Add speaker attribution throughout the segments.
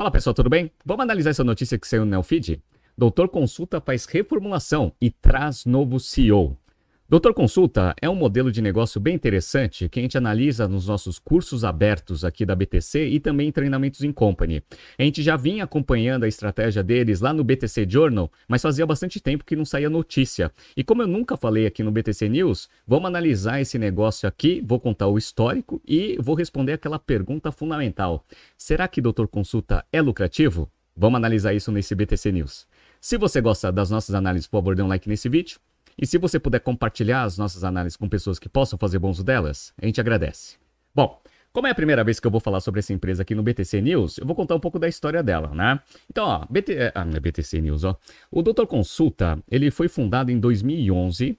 Speaker 1: Fala pessoal, tudo bem? Vamos analisar essa notícia que saiu no Neofeed? Doutor Consulta faz reformulação e traz novo CEO. Doutor Consulta é um modelo de negócio bem interessante que a gente analisa nos nossos cursos abertos aqui da BTC e também em treinamentos em company. A gente já vinha acompanhando a estratégia deles lá no BTC Journal, mas fazia bastante tempo que não saía notícia. E como eu nunca falei aqui no BTC News, vamos analisar esse negócio aqui, vou contar o histórico e vou responder aquela pergunta fundamental. Será que Doutor Consulta é lucrativo? Vamos analisar isso nesse BTC News. Se você gosta das nossas análises, por favor, dê um like nesse vídeo. E se você puder compartilhar as nossas análises com pessoas que possam fazer bom uso delas, a gente agradece. Bom, como é a primeira vez que eu vou falar sobre essa empresa aqui no BTC News, eu vou contar um pouco da história dela, né? Então, ó, BT, é, ah, BTC News, ó. O Doutor Consulta, ele foi fundado em 2011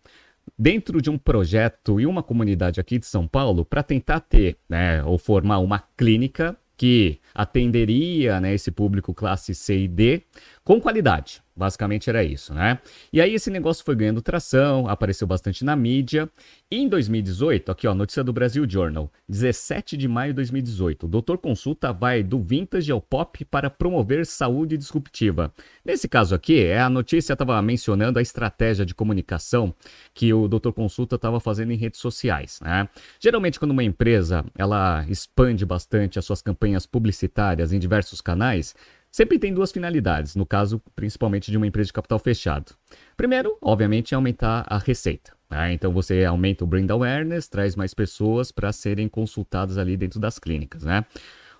Speaker 1: dentro de um projeto e uma comunidade aqui de São Paulo para tentar ter, né, ou formar uma clínica que atenderia né, esse público classe C e D com qualidade. Basicamente era isso, né? E aí esse negócio foi ganhando tração, apareceu bastante na mídia. E em 2018, aqui ó, notícia do Brasil Journal, 17 de maio de 2018, o Doutor Consulta vai do vintage ao pop para promover saúde disruptiva. Nesse caso aqui, é a notícia estava mencionando a estratégia de comunicação que o Doutor Consulta estava fazendo em redes sociais, né? Geralmente quando uma empresa ela expande bastante as suas campanhas publicitárias em diversos canais, sempre tem duas finalidades, no caso, principalmente de uma empresa de capital fechado. Primeiro, obviamente, é aumentar a receita. Né? Então você aumenta o brand awareness, traz mais pessoas para serem consultadas ali dentro das clínicas, né?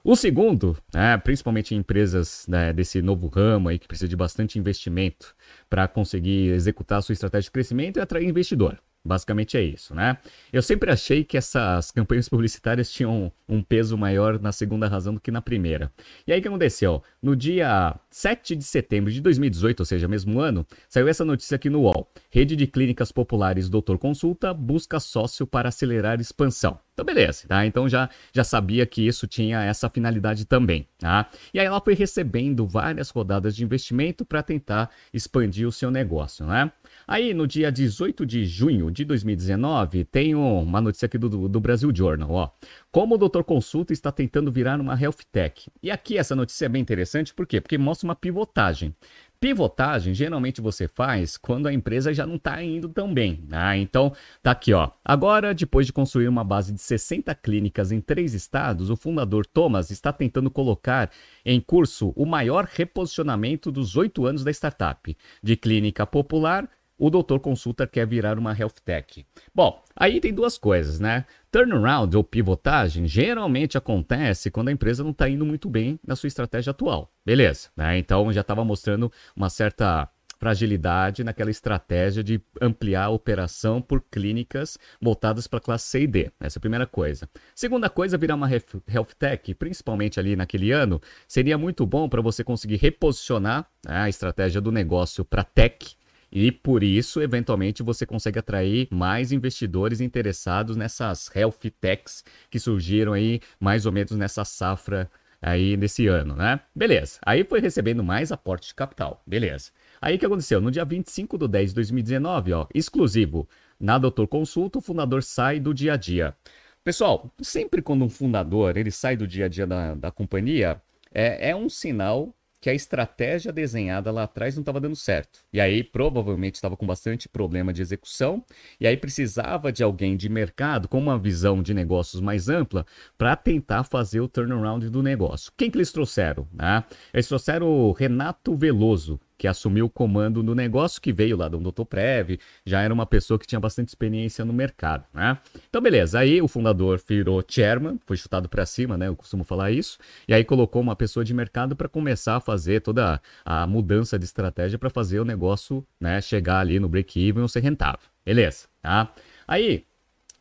Speaker 1: O segundo, né, principalmente em empresas né, desse novo ramo aí que precisa de bastante investimento para conseguir executar a sua estratégia de crescimento, é atrair investidor. Basicamente é isso, né? Eu sempre achei que essas campanhas publicitárias tinham um peso maior na segunda razão do que na primeira. E aí o que aconteceu? No dia 7 de setembro de 2018, ou seja, mesmo ano, saiu essa notícia aqui no UOL. Rede de Clínicas Populares Doutor Consulta busca sócio para acelerar expansão. Então, beleza, tá? Então já, já sabia que isso tinha essa finalidade também, tá? E aí ela foi recebendo várias rodadas de investimento para tentar expandir o seu negócio, né? Aí, no dia 18 de junho de 2019, tem uma notícia aqui do, do Brasil Journal, ó. Como o Doutor Consulta está tentando virar uma health tech. E aqui essa notícia é bem interessante, por quê? Porque mostra uma pivotagem. Pivotagem geralmente você faz quando a empresa já não está indo tão bem. Né? Então, tá aqui, ó. Agora, depois de construir uma base de 60 clínicas em três estados, o fundador Thomas está tentando colocar em curso o maior reposicionamento dos oito anos da startup, de clínica popular o doutor consulta quer virar uma health tech. Bom, aí tem duas coisas, né? Turnaround ou pivotagem geralmente acontece quando a empresa não está indo muito bem na sua estratégia atual. Beleza, né? Então já estava mostrando uma certa fragilidade naquela estratégia de ampliar a operação por clínicas voltadas para classe C e D. Essa é a primeira coisa. Segunda coisa, virar uma health tech, principalmente ali naquele ano, seria muito bom para você conseguir reposicionar né, a estratégia do negócio para tech e por isso, eventualmente, você consegue atrair mais investidores interessados nessas health techs que surgiram aí mais ou menos nessa safra aí nesse ano, né? Beleza. Aí foi recebendo mais aporte de capital. Beleza. Aí o que aconteceu? No dia 25 de 10 de 2019, ó, exclusivo na Doutor Consulta, o fundador sai do dia a dia. Pessoal, sempre quando um fundador ele sai do dia a dia da, da companhia, é, é um sinal que a estratégia desenhada lá atrás não estava dando certo. E aí provavelmente estava com bastante problema de execução, e aí precisava de alguém de mercado com uma visão de negócios mais ampla para tentar fazer o turnaround do negócio. Quem que eles trouxeram? Né? Eles trouxeram o Renato Veloso, que assumiu o comando do negócio, que veio lá do Dr. Prev, já era uma pessoa que tinha bastante experiência no mercado, né? Então, beleza. Aí o fundador virou chairman, foi chutado para cima, né? Eu costumo falar isso. E aí colocou uma pessoa de mercado para começar a fazer toda a mudança de estratégia para fazer o negócio, né, chegar ali no break-even ou ser rentável. Beleza, tá? Aí,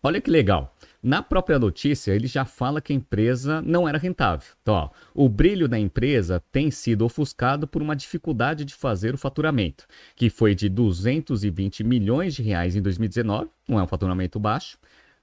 Speaker 1: olha que legal. Na própria notícia, ele já fala que a empresa não era rentável. Então, ó, o brilho da empresa tem sido ofuscado por uma dificuldade de fazer o faturamento, que foi de 220 milhões de reais em 2019, não é um faturamento baixo,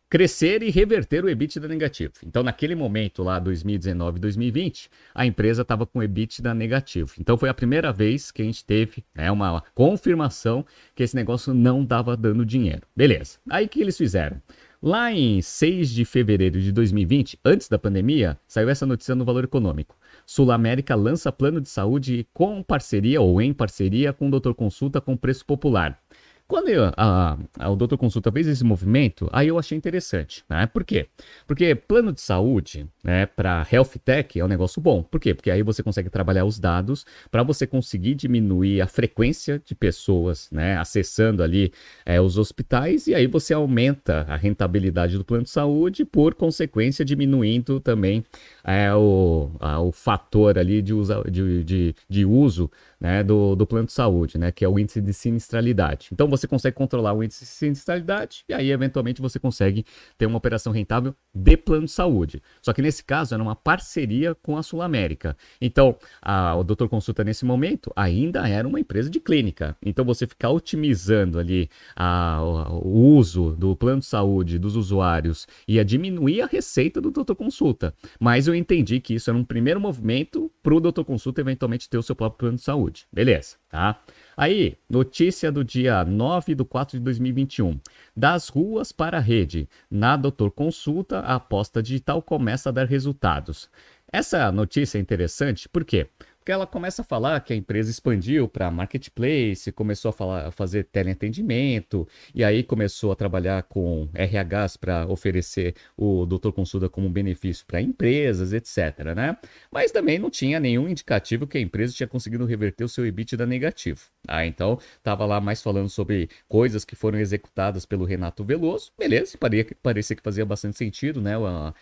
Speaker 1: crescer e reverter o EBITDA negativo. Então, naquele momento lá, 2019 2020, a empresa estava com EBITDA negativo. Então, foi a primeira vez que a gente teve né, uma confirmação que esse negócio não estava dando dinheiro. Beleza. Aí, o que eles fizeram? Lá em 6 de fevereiro de 2020, antes da pandemia, saiu essa notícia no Valor Econômico. Sul América lança plano de saúde com parceria ou em parceria com o Doutor Consulta com preço popular. Quando eu, a, a, o doutor Consulta fez esse movimento, aí eu achei interessante. Né? Por quê? Porque plano de saúde né, para health tech é um negócio bom. Por quê? Porque aí você consegue trabalhar os dados para você conseguir diminuir a frequência de pessoas né, acessando ali é, os hospitais e aí você aumenta a rentabilidade do plano de saúde, por consequência, diminuindo também é, o, a, o fator ali de, usa, de, de, de uso né, do, do plano de saúde, né, que é o índice de sinistralidade. Então você consegue controlar o índice de sinistralidade e aí eventualmente você consegue ter uma operação rentável de plano de saúde. Só que nesse caso era uma parceria com a Sul América. Então a, o Doutor Consulta nesse momento ainda era uma empresa de clínica. Então você ficar otimizando ali a, o, uso do plano de saúde dos usuários ia diminuir a receita do Doutor Consulta. Mas eu entendi que isso era um primeiro movimento para o Doutor Consulta eventualmente ter o seu próprio plano de saúde. Beleza, tá? Aí, notícia do dia 9 de 4 de 2021. Das ruas para a rede. Na Doutor Consulta, a aposta digital começa a dar resultados. Essa notícia é interessante porque porque ela começa a falar que a empresa expandiu para marketplace, começou a, falar, a fazer teleatendimento, e aí começou a trabalhar com RHs para oferecer o doutor consulta como benefício para empresas, etc. Né? Mas também não tinha nenhum indicativo que a empresa tinha conseguido reverter o seu EBITDA negativo. Ah, então estava lá mais falando sobre coisas que foram executadas pelo Renato Veloso, beleza, parecia, parecia que fazia bastante sentido, né?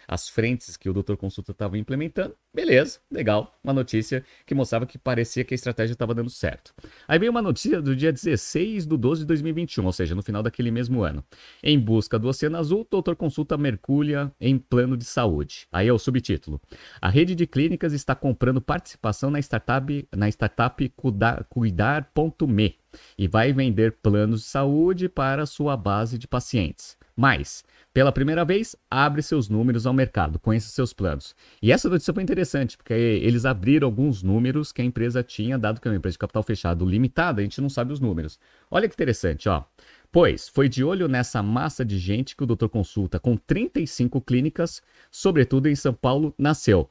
Speaker 1: As frentes que o doutor consulta estava implementando, beleza, legal, uma notícia que que mostrava que parecia que a estratégia estava dando certo. Aí veio uma notícia do dia 16 de 12 de 2021, ou seja, no final daquele mesmo ano. Em busca do Oceano Azul, o doutor consulta mergulha em plano de saúde. Aí é o subtítulo. A rede de clínicas está comprando participação na startup, na startup Cuidar.me e vai vender planos de saúde para sua base de pacientes. Mas, pela primeira vez, abre seus números ao mercado, conheça seus planos. E essa notícia foi interessante, porque eles abriram alguns números que a empresa tinha, dado que é uma empresa de capital fechado limitada, a gente não sabe os números. Olha que interessante, ó. Pois, foi de olho nessa massa de gente que o Doutor Consulta, com 35 clínicas, sobretudo em São Paulo, nasceu.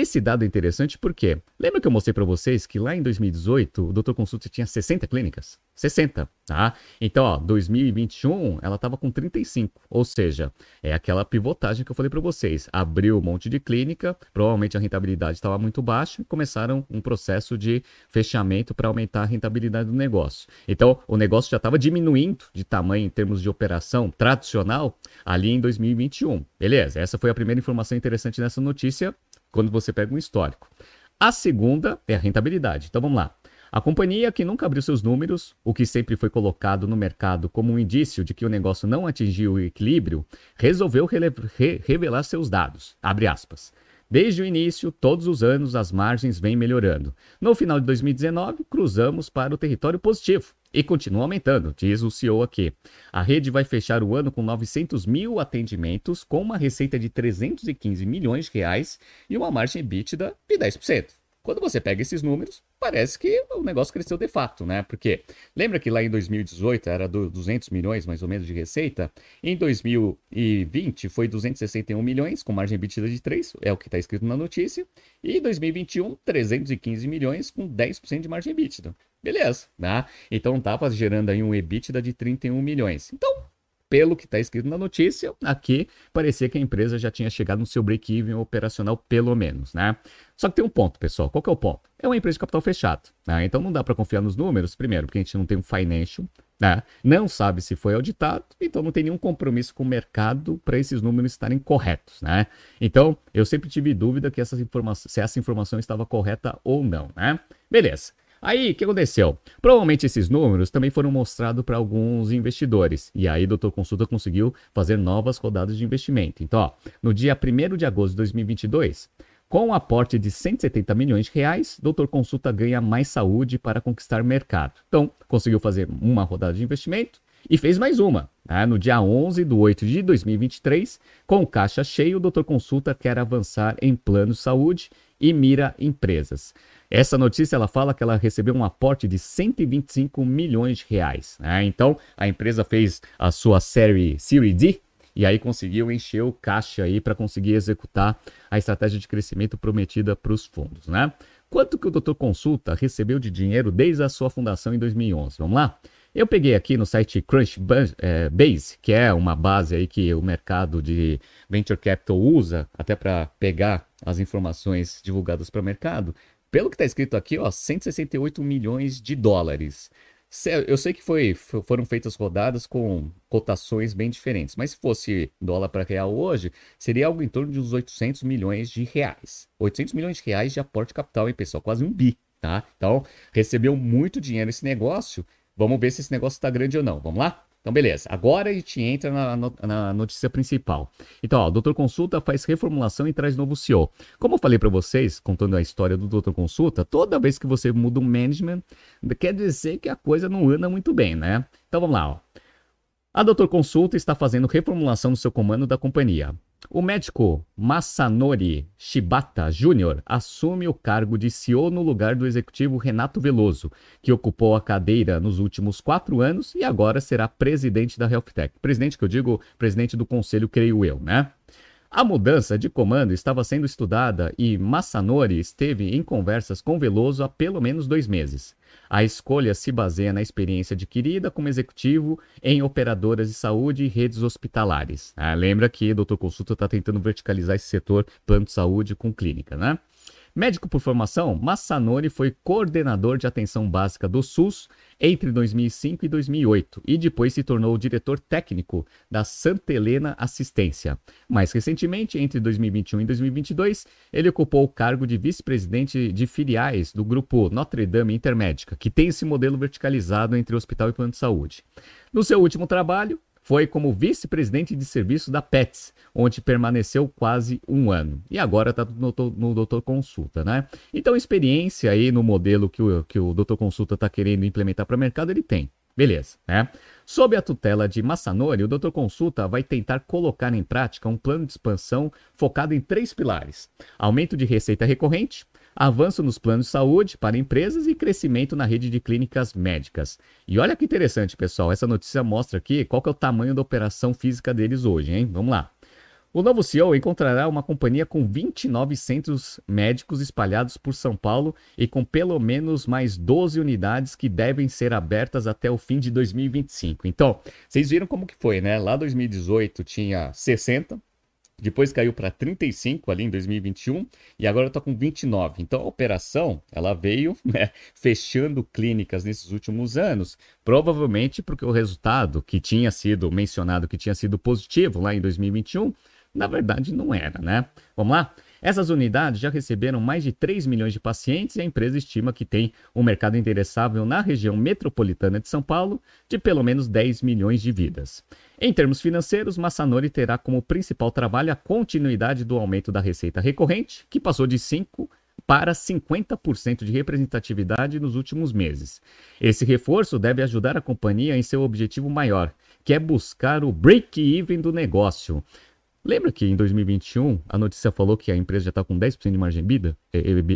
Speaker 1: Esse dado é interessante porque, lembra que eu mostrei para vocês que lá em 2018 o Dr. Consulta tinha 60 clínicas? 60, tá? Então, ó, 2021 ela estava com 35, ou seja, é aquela pivotagem que eu falei para vocês. Abriu um monte de clínica, provavelmente a rentabilidade estava muito baixa e começaram um processo de fechamento para aumentar a rentabilidade do negócio. Então, o negócio já estava diminuindo de tamanho em termos de operação tradicional ali em 2021. Beleza, essa foi a primeira informação interessante nessa notícia quando você pega um histórico. A segunda é a rentabilidade. Então vamos lá. A companhia que nunca abriu seus números, o que sempre foi colocado no mercado como um indício de que o negócio não atingiu o equilíbrio, resolveu re revelar seus dados. Abre aspas. Desde o início, todos os anos, as margens vêm melhorando. No final de 2019, cruzamos para o território positivo e continua aumentando, diz o CEO aqui. A rede vai fechar o ano com 900 mil atendimentos, com uma receita de 315 milhões de reais e uma margem EBITDA de 10%. Quando você pega esses números, parece que o negócio cresceu de fato, né? Porque lembra que lá em 2018 era 200 milhões mais ou menos de receita? Em 2020 foi 261 milhões, com margem EBITDA de 3, é o que está escrito na notícia. E em 2021, 315 milhões, com 10% de margem EBITDA. Beleza, né? Então estava gerando aí um EBITDA de 31 milhões. Então, pelo que está escrito na notícia, aqui parecia que a empresa já tinha chegado no seu break-even operacional, pelo menos, né? Só que tem um ponto, pessoal. Qual que é o ponto? É uma empresa de capital fechado, né? Então não dá para confiar nos números, primeiro, porque a gente não tem um financial, né? Não sabe se foi auditado, então não tem nenhum compromisso com o mercado para esses números estarem corretos, né? Então, eu sempre tive dúvida que essas se essa informação estava correta ou não, né? Beleza. Aí, o que aconteceu? Provavelmente esses números também foram mostrados para alguns investidores. E aí, Doutor Consulta conseguiu fazer novas rodadas de investimento. Então, ó, no dia 1 de agosto de 2022, com um aporte de 170 milhões de reais, Doutor Consulta ganha mais saúde para conquistar mercado. Então, conseguiu fazer uma rodada de investimento e fez mais uma. Né? No dia 11 de 8 de 2023, com caixa cheio, o Doutor Consulta quer avançar em plano de saúde e mira empresas. Essa notícia ela fala que ela recebeu um aporte de 125 milhões de reais. Né? Então a empresa fez a sua série Series D e aí conseguiu encher o caixa aí para conseguir executar a estratégia de crescimento prometida para os fundos, né? Quanto que o Doutor Consulta recebeu de dinheiro desde a sua fundação em 2011? Vamos lá? Eu peguei aqui no site Crunchbase, é, que é uma base aí que o mercado de venture capital usa até para pegar as informações divulgadas para o mercado. Pelo que está escrito aqui, ó, 168 milhões de dólares. Eu sei que foi, foram feitas rodadas com cotações bem diferentes, mas se fosse dólar para real hoje, seria algo em torno de uns 800 milhões de reais. 800 milhões de reais de aporte capital, hein, pessoal? Quase um bi, tá? Então, recebeu muito dinheiro esse negócio. Vamos ver se esse negócio está grande ou não. Vamos lá? Então, beleza. Agora a gente entra na, na notícia principal. Então, ó, o Doutor Consulta faz reformulação e traz novo CEO. Como eu falei para vocês, contando a história do Doutor Consulta, toda vez que você muda um management, quer dizer que a coisa não anda muito bem, né? Então, vamos lá, ó. A Doutor Consulta está fazendo reformulação no seu comando da companhia. O médico Masanori Shibata Jr. assume o cargo de CEO no lugar do executivo Renato Veloso, que ocupou a cadeira nos últimos quatro anos e agora será presidente da HealthTech. Presidente que eu digo, presidente do conselho, creio eu, né? A mudança de comando estava sendo estudada e Massanori esteve em conversas com Veloso há pelo menos dois meses. A escolha se baseia na experiência adquirida como executivo em operadoras de saúde e redes hospitalares. Ah, lembra que o Dr. Consulta está tentando verticalizar esse setor plano de saúde com clínica, né? Médico por formação, Massanori foi coordenador de atenção básica do SUS entre 2005 e 2008 e depois se tornou diretor técnico da Santa Helena Assistência. Mais recentemente, entre 2021 e 2022, ele ocupou o cargo de vice-presidente de filiais do grupo Notre Dame Intermédica, que tem esse modelo verticalizado entre hospital e plano de saúde. No seu último trabalho, foi como vice-presidente de serviço da PETS, onde permaneceu quase um ano. E agora está no, no Doutor Consulta, né? Então, experiência aí no modelo que o, que o Doutor Consulta está querendo implementar para o mercado, ele tem. Beleza, né? Sob a tutela de Massanori, o Doutor Consulta vai tentar colocar em prática um plano de expansão focado em três pilares: aumento de receita recorrente, avanço nos planos de saúde para empresas e crescimento na rede de clínicas médicas. E olha que interessante, pessoal, essa notícia mostra aqui qual é o tamanho da operação física deles hoje, hein? Vamos lá. O novo CEO encontrará uma companhia com 29 centros médicos espalhados por São Paulo e com pelo menos mais 12 unidades que devem ser abertas até o fim de 2025. Então, vocês viram como que foi, né? Lá 2018 tinha 60, depois caiu para 35 ali em 2021 e agora está com 29. Então a operação ela veio né, fechando clínicas nesses últimos anos, provavelmente porque o resultado que tinha sido mencionado, que tinha sido positivo lá em 2021, na verdade não era, né? Vamos lá? Essas unidades já receberam mais de 3 milhões de pacientes e a empresa estima que tem um mercado endereçável na região metropolitana de São Paulo de pelo menos 10 milhões de vidas. Em termos financeiros, Massanori terá como principal trabalho a continuidade do aumento da receita recorrente, que passou de 5 para 50% de representatividade nos últimos meses. Esse reforço deve ajudar a companhia em seu objetivo maior, que é buscar o break-even do negócio, Lembra que em 2021 a notícia falou que a empresa já está com 10% de margem EBITDA,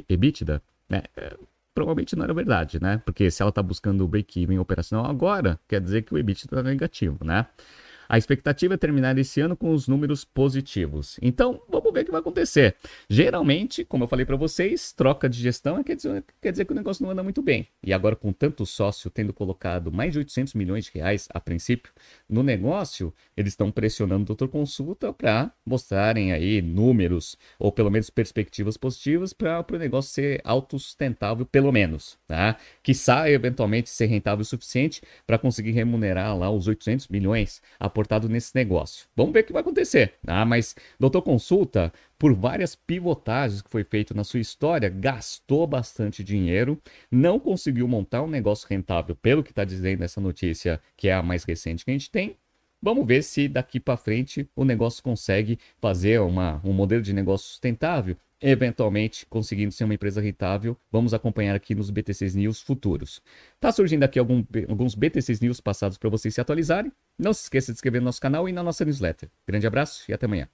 Speaker 1: EBITDA? Né? É, provavelmente não era verdade, né? Porque se ela está buscando o break-even operacional agora, quer dizer que o EBITDA está negativo, né? A expectativa é terminar esse ano com os números positivos. Então, vamos ver o que vai acontecer. Geralmente, como eu falei para vocês, troca de gestão quer dizer, quer dizer que o negócio não anda muito bem. E agora, com tanto sócio tendo colocado mais de 800 milhões de reais a princípio no negócio, eles estão pressionando o doutor Consulta para mostrarem aí números ou pelo menos perspectivas positivas para o negócio ser autossustentável, pelo menos, tá? Que saia eventualmente ser rentável o suficiente para conseguir remunerar lá os 800 milhões aportados aportado nesse negócio. Vamos ver o que vai acontecer. Ah, mas doutor Consulta, por várias pivotagens que foi feito na sua história, gastou bastante dinheiro, não conseguiu montar um negócio rentável, pelo que está dizendo essa notícia, que é a mais recente que a gente tem. Vamos ver se daqui para frente o negócio consegue fazer uma, um modelo de negócio sustentável eventualmente conseguindo ser uma empresa rentável. Vamos acompanhar aqui nos BTCs News futuros. Tá surgindo aqui algum, alguns BTCs News passados para vocês se atualizarem. Não se esqueça de se inscrever no nosso canal e na nossa newsletter. Grande abraço e até amanhã.